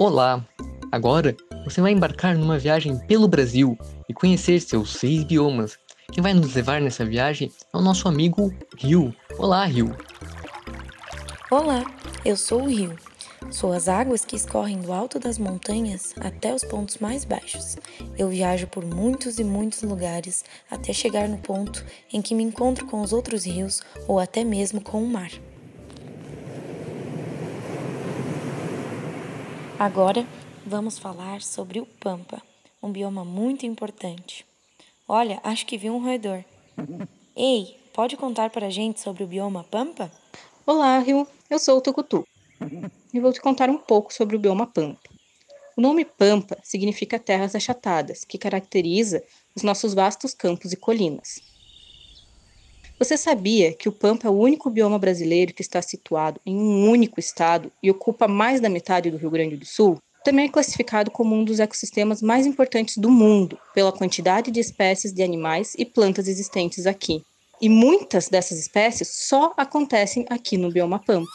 Olá! Agora você vai embarcar numa viagem pelo Brasil e conhecer seus seis biomas. Quem vai nos levar nessa viagem é o nosso amigo Rio. Olá, Rio! Olá, eu sou o Rio. Sou as águas que escorrem do alto das montanhas até os pontos mais baixos. Eu viajo por muitos e muitos lugares até chegar no ponto em que me encontro com os outros rios ou até mesmo com o mar. Agora vamos falar sobre o Pampa, um bioma muito importante. Olha, acho que vi um roedor. Ei, pode contar para a gente sobre o bioma Pampa? Olá, Rio. Eu sou o Tucutu e vou te contar um pouco sobre o bioma Pampa. O nome Pampa significa terras achatadas, que caracteriza os nossos vastos campos e colinas. Você sabia que o Pampa é o único bioma brasileiro que está situado em um único estado e ocupa mais da metade do Rio Grande do Sul? Também é classificado como um dos ecossistemas mais importantes do mundo, pela quantidade de espécies de animais e plantas existentes aqui. E muitas dessas espécies só acontecem aqui no bioma Pampa.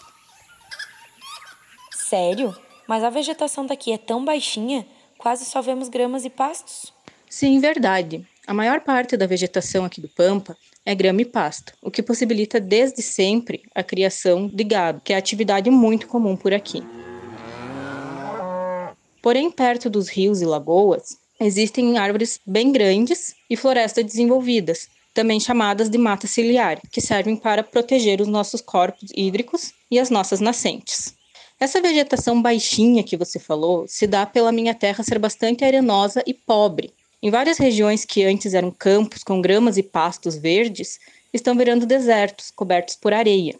Sério? Mas a vegetação daqui é tão baixinha, quase só vemos gramas e pastos. Sim, verdade. A maior parte da vegetação aqui do Pampa é grama e pasto, o que possibilita desde sempre a criação de gado, que é atividade muito comum por aqui. Porém, perto dos rios e lagoas, existem árvores bem grandes e florestas desenvolvidas, também chamadas de mata ciliar, que servem para proteger os nossos corpos hídricos e as nossas nascentes. Essa vegetação baixinha que você falou se dá pela minha terra ser bastante arenosa e pobre, em várias regiões que antes eram campos com gramas e pastos verdes, estão virando desertos, cobertos por areia,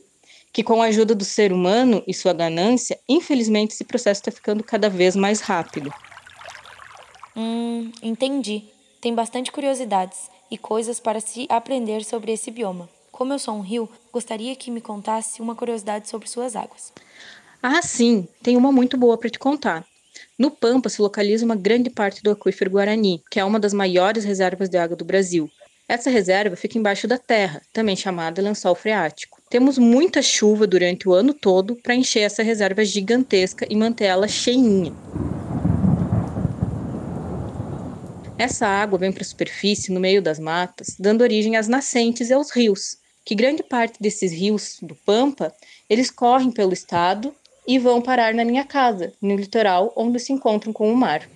que com a ajuda do ser humano e sua ganância, infelizmente esse processo está ficando cada vez mais rápido. Hum, entendi. Tem bastante curiosidades e coisas para se aprender sobre esse bioma. Como eu sou um rio, gostaria que me contasse uma curiosidade sobre suas águas. Ah, sim, tem uma muito boa para te contar. No Pampa se localiza uma grande parte do aquífero Guarani, que é uma das maiores reservas de água do Brasil. Essa reserva fica embaixo da terra, também chamada lençol freático. Temos muita chuva durante o ano todo para encher essa reserva gigantesca e manter ela cheinha. Essa água vem para a superfície no meio das matas, dando origem às nascentes e aos rios, que grande parte desses rios do Pampa, eles correm pelo estado e vão parar na minha casa, no litoral, onde se encontram com o mar.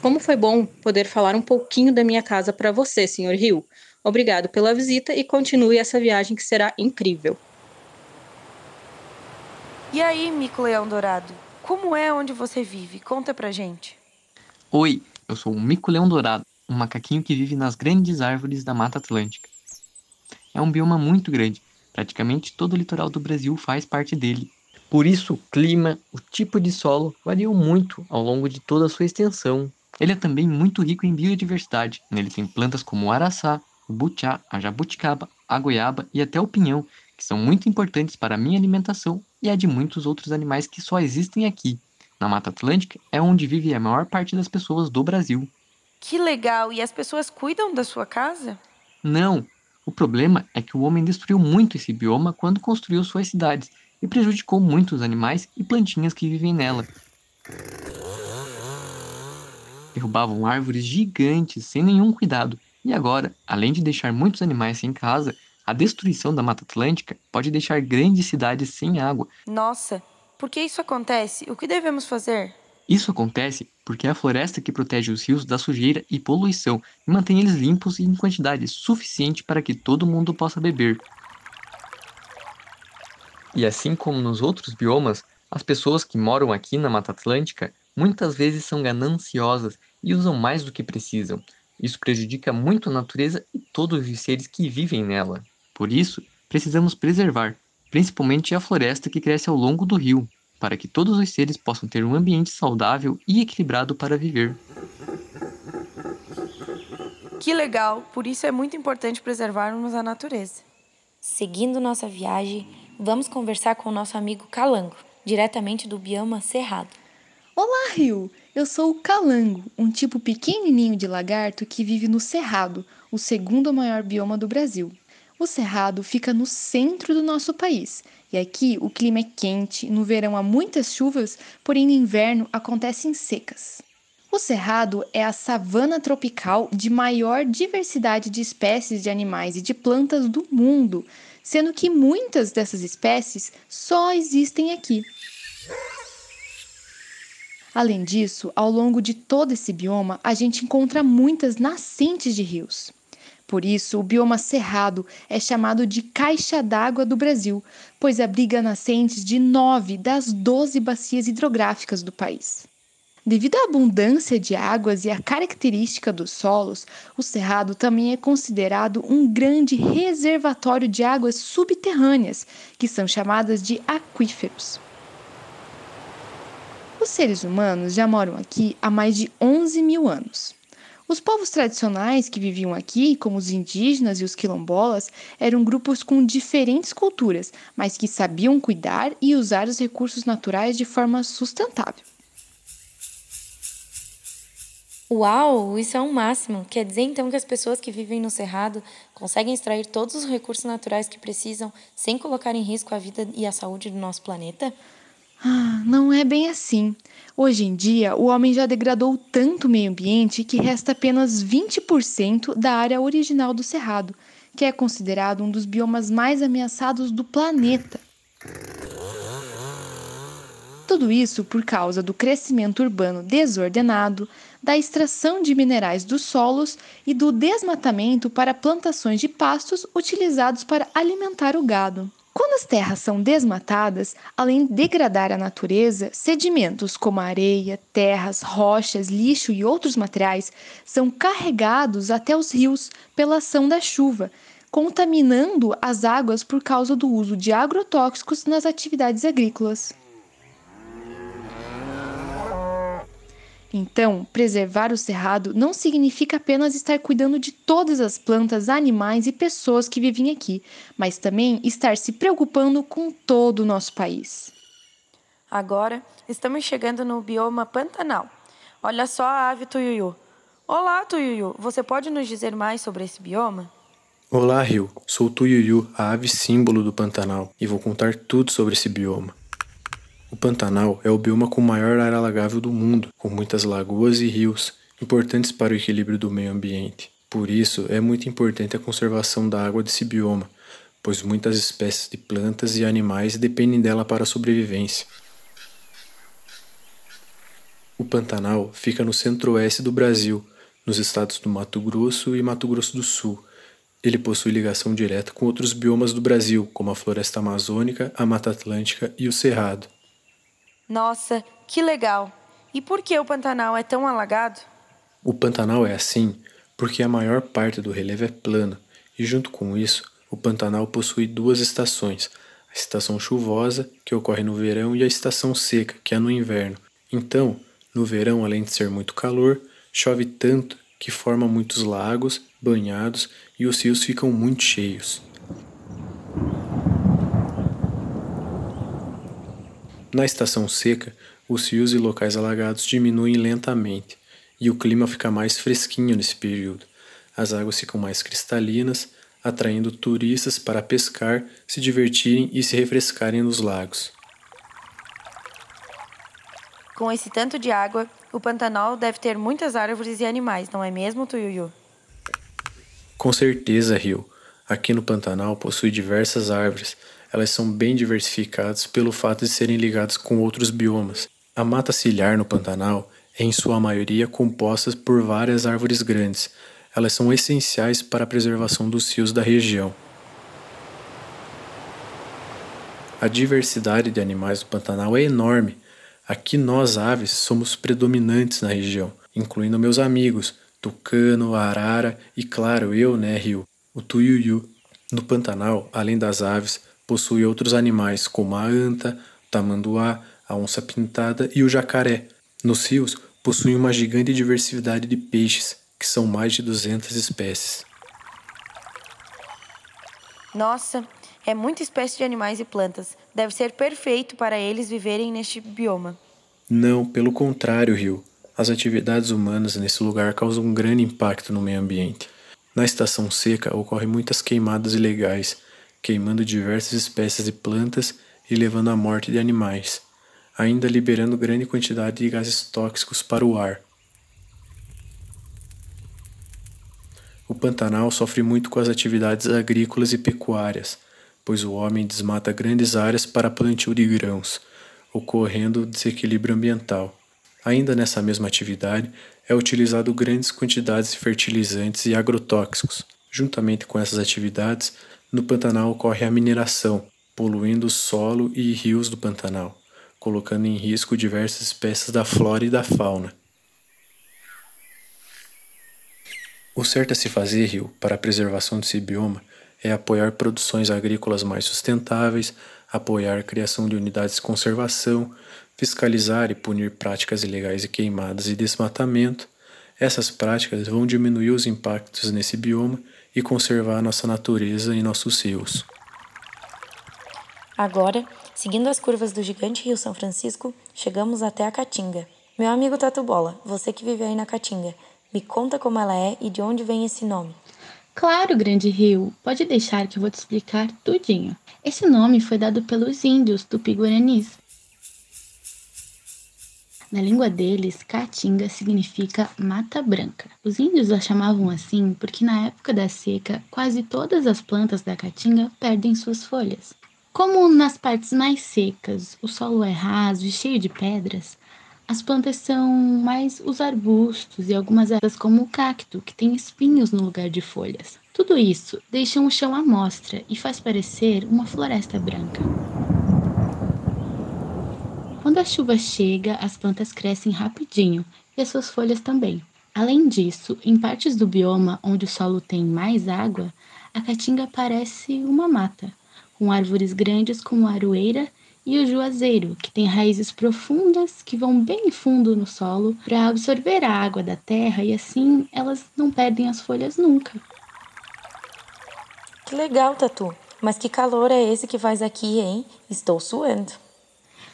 Como foi bom poder falar um pouquinho da minha casa para você, Sr. Rio. Obrigado pela visita e continue essa viagem que será incrível. E aí, Mico Leão Dourado? Como é onde você vive? Conta pra gente. Oi, eu sou o Mico Leão Dourado, um macaquinho que vive nas grandes árvores da Mata Atlântica. É um bioma muito grande, praticamente todo o litoral do Brasil faz parte dele. Por isso, o clima, o tipo de solo variam muito ao longo de toda a sua extensão. Ele é também muito rico em biodiversidade. Nele tem plantas como o araçá, o butiá, a jabuticaba, a goiaba e até o pinhão, que são muito importantes para a minha alimentação e a de muitos outros animais que só existem aqui. Na Mata Atlântica é onde vive a maior parte das pessoas do Brasil. Que legal! E as pessoas cuidam da sua casa? Não, o problema é que o homem destruiu muito esse bioma quando construiu suas cidades e prejudicou muitos animais e plantinhas que vivem nela. Derrubavam árvores gigantes sem nenhum cuidado, e agora, além de deixar muitos animais sem casa, a destruição da Mata Atlântica pode deixar grandes cidades sem água. Nossa, por que isso acontece? O que devemos fazer? Isso acontece porque é a floresta que protege os rios da sujeira e poluição e mantém eles limpos e em quantidade suficiente para que todo mundo possa beber. E assim como nos outros biomas, as pessoas que moram aqui na Mata Atlântica muitas vezes são gananciosas e usam mais do que precisam. Isso prejudica muito a natureza e todos os seres que vivem nela. Por isso, precisamos preservar, principalmente a floresta que cresce ao longo do rio, para que todos os seres possam ter um ambiente saudável e equilibrado para viver. Que legal! Por isso é muito importante preservarmos a natureza. Seguindo nossa viagem, vamos conversar com o nosso amigo Calango, diretamente do bioma Cerrado. Olá, Rio! Eu sou o calango, um tipo pequenininho de lagarto que vive no Cerrado, o segundo maior bioma do Brasil. O Cerrado fica no centro do nosso país e aqui o clima é quente, no verão há muitas chuvas, porém no inverno acontecem secas. O Cerrado é a savana tropical de maior diversidade de espécies de animais e de plantas do mundo, sendo que muitas dessas espécies só existem aqui. Além disso, ao longo de todo esse bioma, a gente encontra muitas nascentes de rios. Por isso, o bioma cerrado é chamado de caixa d'água do Brasil, pois abriga nascentes de nove das doze bacias hidrográficas do país. Devido à abundância de águas e à característica dos solos, o Cerrado também é considerado um grande reservatório de águas subterrâneas, que são chamadas de aquíferos. Os seres humanos já moram aqui há mais de 11 mil anos. Os povos tradicionais que viviam aqui, como os indígenas e os quilombolas, eram grupos com diferentes culturas, mas que sabiam cuidar e usar os recursos naturais de forma sustentável. Uau, isso é um máximo. Quer dizer então que as pessoas que vivem no Cerrado conseguem extrair todos os recursos naturais que precisam sem colocar em risco a vida e a saúde do nosso planeta? Ah, não é bem assim. Hoje em dia, o homem já degradou tanto o meio ambiente que resta apenas 20% da área original do Cerrado, que é considerado um dos biomas mais ameaçados do planeta. Tudo isso por causa do crescimento urbano desordenado, da extração de minerais dos solos e do desmatamento para plantações de pastos utilizados para alimentar o gado. Quando as terras são desmatadas, além de degradar a natureza, sedimentos como areia, terras, rochas, lixo e outros materiais são carregados até os rios pela ação da chuva, contaminando as águas por causa do uso de agrotóxicos nas atividades agrícolas. Então, preservar o cerrado não significa apenas estar cuidando de todas as plantas, animais e pessoas que vivem aqui, mas também estar se preocupando com todo o nosso país. Agora, estamos chegando no bioma Pantanal. Olha só a ave Tuiuiu. Olá, Tuiuiu. Você pode nos dizer mais sobre esse bioma? Olá, Rio. Sou Tuiuiu, a ave símbolo do Pantanal, e vou contar tudo sobre esse bioma. O Pantanal é o bioma com maior área alagável do mundo, com muitas lagoas e rios, importantes para o equilíbrio do meio ambiente. Por isso, é muito importante a conservação da água desse bioma, pois muitas espécies de plantas e animais dependem dela para a sobrevivência. O Pantanal fica no centro-oeste do Brasil, nos estados do Mato Grosso e Mato Grosso do Sul. Ele possui ligação direta com outros biomas do Brasil, como a floresta amazônica, a Mata Atlântica e o Cerrado. Nossa, que legal! E por que o Pantanal é tão alagado? O Pantanal é assim porque a maior parte do relevo é plano, e junto com isso, o Pantanal possui duas estações: a estação chuvosa, que ocorre no verão, e a estação seca, que é no inverno. Então, no verão, além de ser muito calor, chove tanto que forma muitos lagos, banhados e os rios ficam muito cheios. Na estação seca, os rios e locais alagados diminuem lentamente e o clima fica mais fresquinho nesse período. As águas ficam mais cristalinas, atraindo turistas para pescar, se divertirem e se refrescarem nos lagos. Com esse tanto de água, o Pantanal deve ter muitas árvores e animais, não é mesmo, Tuyuyu? Com certeza, Rio. Aqui no Pantanal possui diversas árvores, elas são bem diversificadas pelo fato de serem ligadas com outros biomas. A mata ciliar no Pantanal é, em sua maioria, composta por várias árvores grandes. Elas são essenciais para a preservação dos rios da região. A diversidade de animais do Pantanal é enorme. Aqui nós, aves, somos predominantes na região, incluindo meus amigos, tucano, arara e, claro, eu, né, Rio, o tuiuiu. No Pantanal, além das aves, possui outros animais como a anta, o tamanduá, a onça pintada e o jacaré. Nos rios, possui uma gigante diversidade de peixes, que são mais de 200 espécies. Nossa, é muita espécie de animais e plantas. Deve ser perfeito para eles viverem neste bioma. Não, pelo contrário, Rio. As atividades humanas nesse lugar causam um grande impacto no meio ambiente. Na estação seca ocorrem muitas queimadas ilegais, queimando diversas espécies de plantas e levando à morte de animais, ainda liberando grande quantidade de gases tóxicos para o ar. O Pantanal sofre muito com as atividades agrícolas e pecuárias, pois o homem desmata grandes áreas para plantio de grãos, ocorrendo desequilíbrio ambiental. Ainda nessa mesma atividade, é utilizado grandes quantidades de fertilizantes e agrotóxicos. Juntamente com essas atividades, no Pantanal ocorre a mineração, poluindo o solo e rios do Pantanal, colocando em risco diversas espécies da flora e da fauna. O certo a se fazer, Rio, para a preservação desse bioma é apoiar produções agrícolas mais sustentáveis, apoiar a criação de unidades de conservação, fiscalizar e punir práticas ilegais de queimadas e desmatamento. Essas práticas vão diminuir os impactos nesse bioma e conservar nossa natureza e nossos rios. Agora, seguindo as curvas do gigante Rio São Francisco, chegamos até a Caatinga. Meu amigo Tatu Bola, você que vive aí na Caatinga, me conta como ela é e de onde vem esse nome. Claro, grande rio, pode deixar que eu vou te explicar tudinho. Esse nome foi dado pelos índios tupi-guaranis. Na língua deles, Caatinga significa mata branca. Os índios a chamavam assim porque na época da seca, quase todas as plantas da caatinga perdem suas folhas. Como nas partes mais secas o solo é raso e cheio de pedras, as plantas são mais os arbustos e algumas ervas como o cacto, que tem espinhos no lugar de folhas. Tudo isso deixa o chão à mostra e faz parecer uma floresta branca. A chuva chega, as plantas crescem rapidinho e as suas folhas também. Além disso, em partes do bioma onde o solo tem mais água, a caatinga parece uma mata, com árvores grandes como a aroeira e o juazeiro, que tem raízes profundas que vão bem fundo no solo para absorver a água da terra e assim elas não perdem as folhas nunca. Que legal, Tatu. Mas que calor é esse que faz aqui, hein? Estou suando.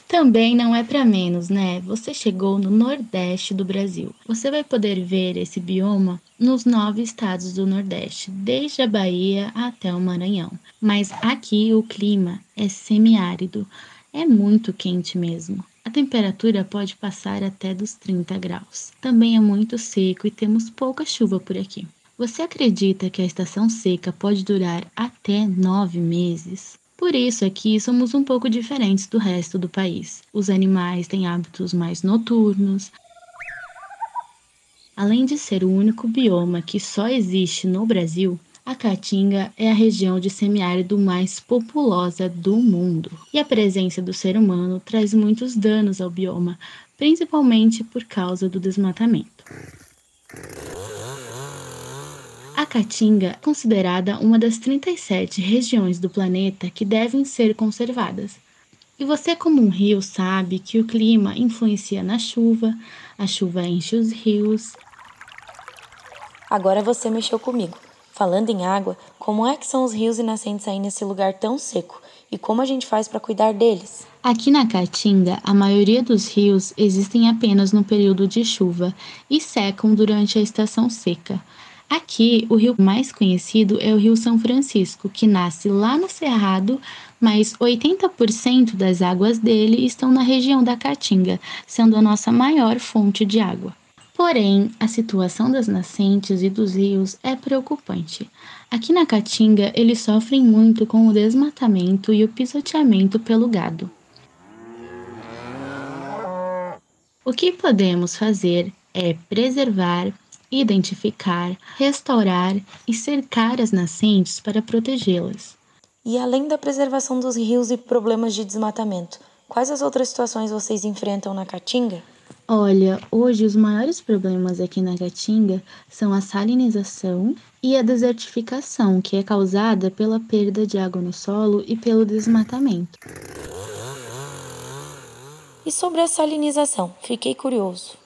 Também não é para menos, né? Você chegou no Nordeste do Brasil. Você vai poder ver esse bioma nos nove estados do Nordeste, desde a Bahia até o Maranhão. Mas aqui o clima é semiárido, é muito quente mesmo. A temperatura pode passar até dos 30 graus. Também é muito seco e temos pouca chuva por aqui. Você acredita que a estação seca pode durar até nove meses? Por isso aqui somos um pouco diferentes do resto do país. Os animais têm hábitos mais noturnos. Além de ser o único bioma que só existe no Brasil, a Caatinga é a região de semiárido mais populosa do mundo, e a presença do ser humano traz muitos danos ao bioma, principalmente por causa do desmatamento. Caatinga é considerada uma das 37 regiões do planeta que devem ser conservadas. E você, como um rio, sabe que o clima influencia na chuva, a chuva enche os rios. Agora você mexeu comigo. Falando em água, como é que são os rios e nascentes aí nesse lugar tão seco? E como a gente faz para cuidar deles? Aqui na Caatinga, a maioria dos rios existem apenas no período de chuva e secam durante a estação seca. Aqui, o rio mais conhecido é o Rio São Francisco, que nasce lá no Cerrado, mas 80% das águas dele estão na região da Caatinga, sendo a nossa maior fonte de água. Porém, a situação das nascentes e dos rios é preocupante. Aqui na Caatinga, eles sofrem muito com o desmatamento e o pisoteamento pelo gado. O que podemos fazer é preservar, identificar, restaurar e cercar as nascentes para protegê-las. E além da preservação dos rios e problemas de desmatamento, quais as outras situações vocês enfrentam na Caatinga? Olha, hoje os maiores problemas aqui na Caatinga são a salinização e a desertificação, que é causada pela perda de água no solo e pelo desmatamento. E sobre a salinização? Fiquei curioso.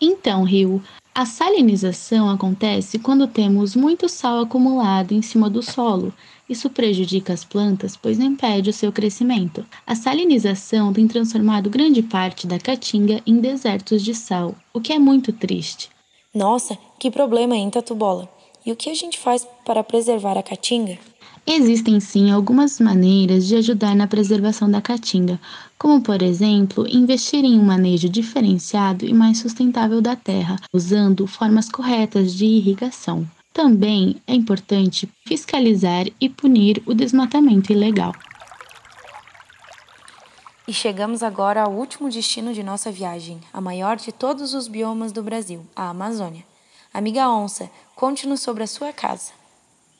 Então, Rio, a salinização acontece quando temos muito sal acumulado em cima do solo. Isso prejudica as plantas, pois impede o seu crescimento. A salinização tem transformado grande parte da caatinga em desertos de sal, o que é muito triste. Nossa, que problema, hein, Tatubola? E o que a gente faz para preservar a caatinga? Existem sim algumas maneiras de ajudar na preservação da caatinga, como por exemplo, investir em um manejo diferenciado e mais sustentável da terra, usando formas corretas de irrigação. Também é importante fiscalizar e punir o desmatamento ilegal. E chegamos agora ao último destino de nossa viagem, a maior de todos os biomas do Brasil, a Amazônia. Amiga onça, conte-nos sobre a sua casa.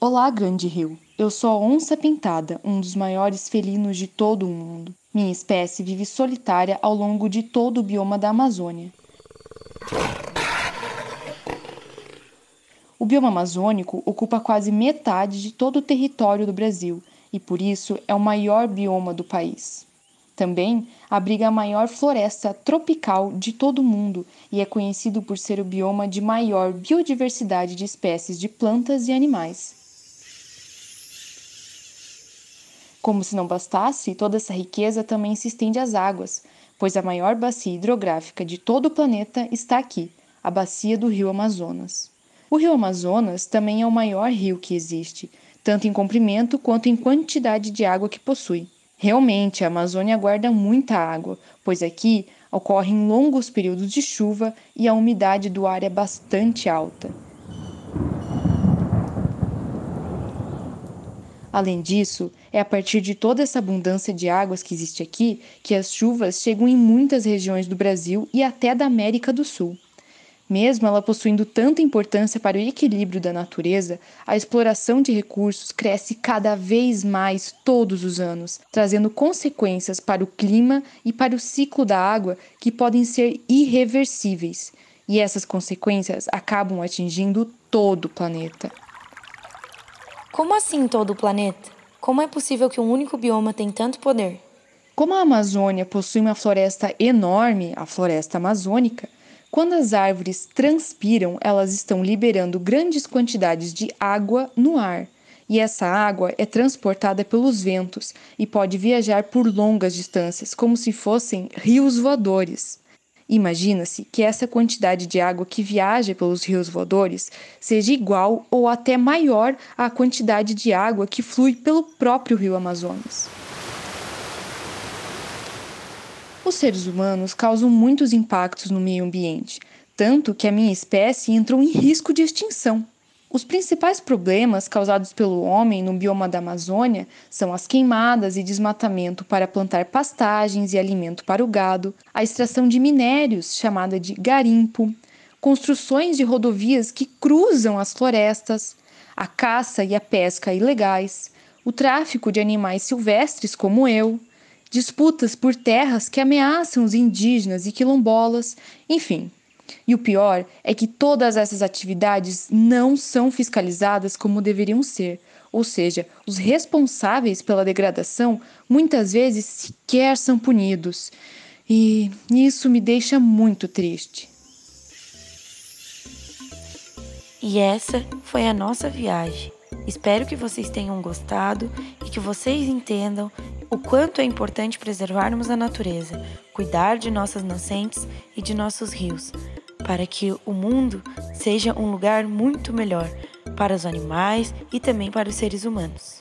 Olá, grande rio. Eu sou a onça pintada, um dos maiores felinos de todo o mundo. Minha espécie vive solitária ao longo de todo o bioma da Amazônia. O bioma amazônico ocupa quase metade de todo o território do Brasil e, por isso, é o maior bioma do país. Também abriga a maior floresta tropical de todo o mundo e é conhecido por ser o bioma de maior biodiversidade de espécies de plantas e animais. Como se não bastasse, toda essa riqueza também se estende às águas, pois a maior bacia hidrográfica de todo o planeta está aqui, a bacia do Rio Amazonas. O Rio Amazonas também é o maior rio que existe, tanto em comprimento quanto em quantidade de água que possui. Realmente, a Amazônia guarda muita água, pois aqui ocorrem longos períodos de chuva e a umidade do ar é bastante alta. Além disso, é a partir de toda essa abundância de águas que existe aqui que as chuvas chegam em muitas regiões do Brasil e até da América do Sul. Mesmo ela possuindo tanta importância para o equilíbrio da natureza, a exploração de recursos cresce cada vez mais todos os anos, trazendo consequências para o clima e para o ciclo da água que podem ser irreversíveis. E essas consequências acabam atingindo todo o planeta. Como assim todo o planeta? Como é possível que um único bioma tenha tanto poder? Como a Amazônia possui uma floresta enorme, a floresta amazônica, quando as árvores transpiram, elas estão liberando grandes quantidades de água no ar. E essa água é transportada pelos ventos e pode viajar por longas distâncias, como se fossem rios voadores. Imagina-se que essa quantidade de água que viaja pelos rios voadores seja igual ou até maior à quantidade de água que flui pelo próprio rio Amazonas. Os seres humanos causam muitos impactos no meio ambiente, tanto que a minha espécie entrou em risco de extinção. Os principais problemas causados pelo homem no bioma da Amazônia são as queimadas e desmatamento para plantar pastagens e alimento para o gado, a extração de minérios, chamada de garimpo, construções de rodovias que cruzam as florestas, a caça e a pesca ilegais, o tráfico de animais silvestres como eu, disputas por terras que ameaçam os indígenas e quilombolas, enfim. E o pior é que todas essas atividades não são fiscalizadas como deveriam ser, ou seja, os responsáveis pela degradação muitas vezes sequer são punidos. E isso me deixa muito triste. E essa foi a nossa viagem. Espero que vocês tenham gostado e que vocês entendam o quanto é importante preservarmos a natureza, cuidar de nossas nascentes e de nossos rios, para que o mundo seja um lugar muito melhor para os animais e também para os seres humanos.